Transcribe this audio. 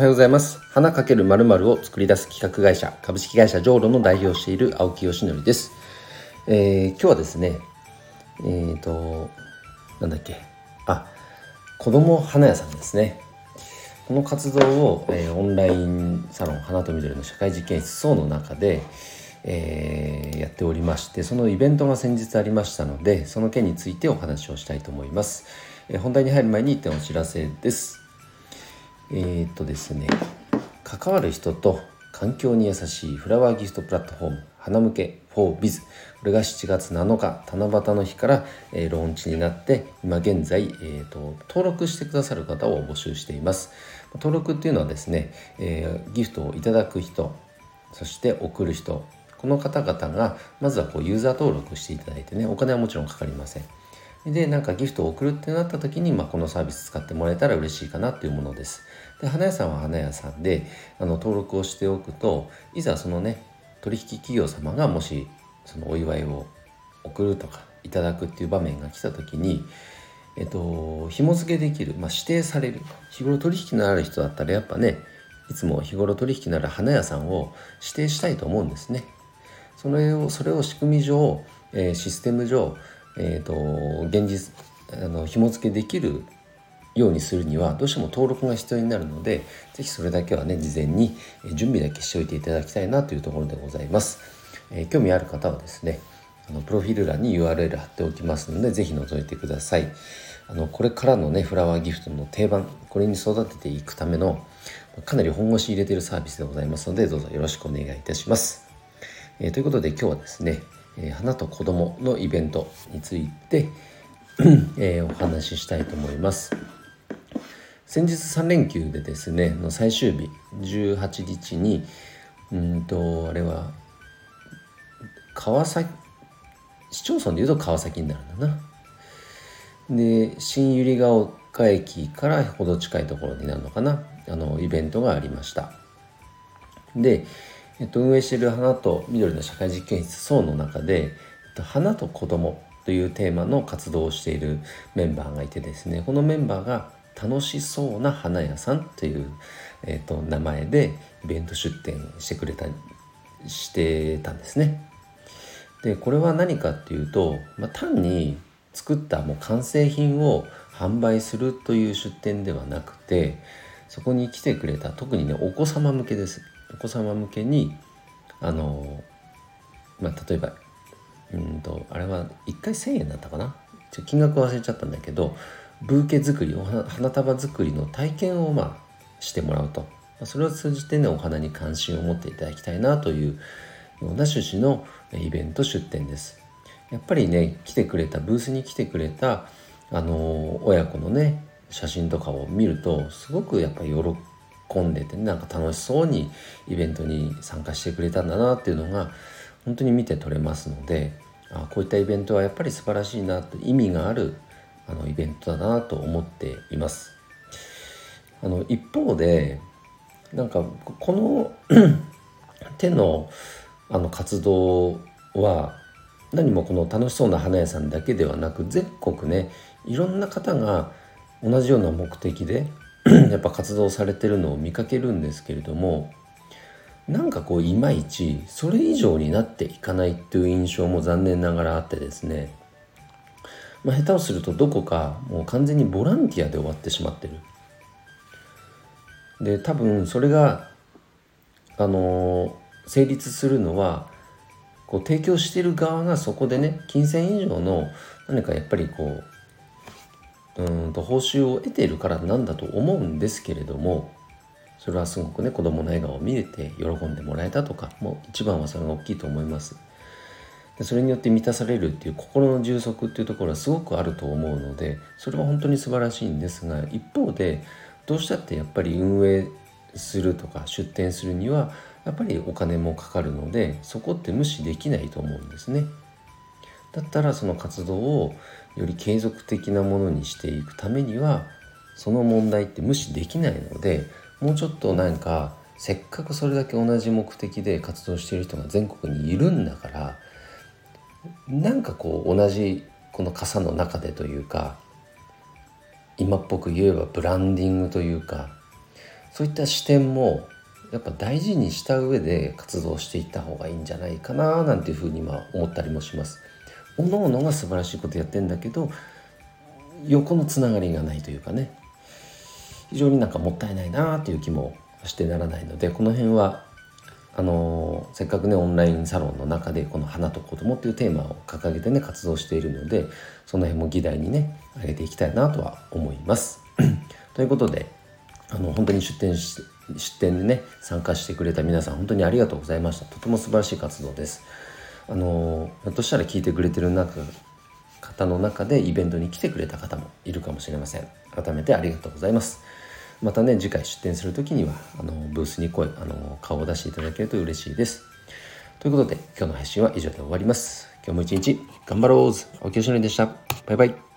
おはようございます。花かけるまるを作り出す企画会社株式会社ジョーロの代表している青木よしのりです、えー、今日はですねえっ、ー、となんだっけ。あ子供花屋さんですね。この活動を、えー、オンラインサロン花と緑の社会実験室層の中で、えー、やっておりましてそのイベントが先日ありましたのでその件についてお話をしたいと思います、えー、本題に入る前に1点お知らせです。えー、っとですね関わる人と環境に優しいフラワーギフトプラットフォーム花向け 4biz これが7月7日七夕の日から、えー、ローンチになって今現在、えーと、登録してくださる方を募集しています。登録っていうのはですね、えー、ギフトをいただく人そして送る人この方々がまずはこうユーザー登録していただいてねお金はもちろんかかりません。でなんかギフトを送るってなった時に、まあ、このサービス使ってもらえたら嬉しいかなっていうものです。で花屋さんは花屋さんであの登録をしておくといざそのね取引企業様がもしそのお祝いを送るとかいただくっていう場面が来た時にえっと紐付けできる、まあ、指定される日頃取引のある人だったらやっぱねいつも日頃取引のある花屋さんを指定したいと思うんですね。それをそれを仕組み上、えー、システム上、えーと、現実あの紐付けできるようにするにはどうしても登録が必要になるので是非それだけはね事前に準備だけしておいていただきたいなというところでございます、えー、興味ある方はですねあのプロフィール欄に URL 貼っておきますので是非覗いてください。あのこれからのねフラワーギフトの定番これに育てていくためのかなり本腰入れてるサービスでございますのでどうぞよろしくお願いいたします、えー、ということで今日はですね、花と子供のイベントについてえ、お話ししたいと思います。先日3連休でですねの最終日18日にうんとあれは川崎市町村でいうと川崎になるんだな。で新百合ヶ丘駅からほど近いところになるのかな。あのイベントがありました。で、えっと、運営している花と緑の社会実験室層の中で、えっと、花と子供というテーマの活動をしているメンバーがいてですねこのメンバーが楽しそうな花屋さんという、えーと、名前でイベント出店してくれたしてたんですね。でこれは何かっていうと、まあ、単に作ったもう完成品を販売するという出店ではなくてそこに来てくれた特にねお子様向けです。お子様向けにあの、まあ、例えばうんとあれは1回1,000円だったかな？ちょ金額忘れちゃったんだけどブーケ作りお花束作りの体験をまあしてもらうと。それを通じてねお花に関心を持っていただきたいなというような趣旨のイベント出店です。やっぱりね来てくれたブースに来てくれたあの親子のね写真とかを見るとすごくやっぱり喜んでて、ね、なんか楽しそうにイベントに参加してくれたんだなっていうのが本当に見て取れますのであこういったイベントはやっぱり素晴らしいなと意味があるあのイベントだなと思っています。あの一方でなんかこの 手のあの活動は何もこの楽しそうな花屋さんだけではなく全国ねいろんな方が同じような目的で やっぱ活動されてるのを見かけるんですけれどもなんかこういまいちそれ以上になっていかないっていう印象も残念ながらあってですねまあ、下手をするとどこかもう完全にボランティアで終わってしまってる。で多分それがあの成立するのはこう提供してる側がそこでね金銭以上の何かやっぱりこううんと報酬を得ているからなんだと思うんですけれどもそれはすごくね子供の笑顔を見れて喜んでもらえたとかもう一番はそれが大きいと思います。でそれによって満たされるっていう心の充足っていうところはすごくあると思うのでそれは本当に素晴らしいんですが一方でどうしたってやっぱり運営するとか出店するにはやっぱりお金もかかるのでそこって無視できないと思うんですね。だったらその活動をより継続的なものにしていくためにはその問題って無視できないのでもうちょっとなんかせっかくそれだけ同じ目的で活動している人が全国にいるんだからなんかこう同じこの傘の中でというか今っぽく言えばブランディングというかそういった視点もやっぱ大事にした上で活動していった方がいいんじゃないかななんていうふうに今思ったりもします。おのおのが素晴らしいことやってんだけど横のつながりがないというかね。非常になんかもったいないなっていう気もしてならないのでこの辺はあのせっかくねオンラインサロンの中でこの「花と子供っていうテーマを掲げてね活動しているのでその辺も議題にね上げていきたいなとは思います。ということであの本当に出展し出展でね参加してくれた皆さん本当にありがとうございました。とても素晴らしい活動です。あのひょっとしたら聞いてくれてる中方の中でイベントに来てくれた方もいるかもしれません。改めてありがとうございます。またね次回出店する時にはあのブースに声あの顔を出していただけると嬉しいです。ということで今日の配信は以上で終わります。今日も一日頑張ろう青木よしのりでした。バイバイ。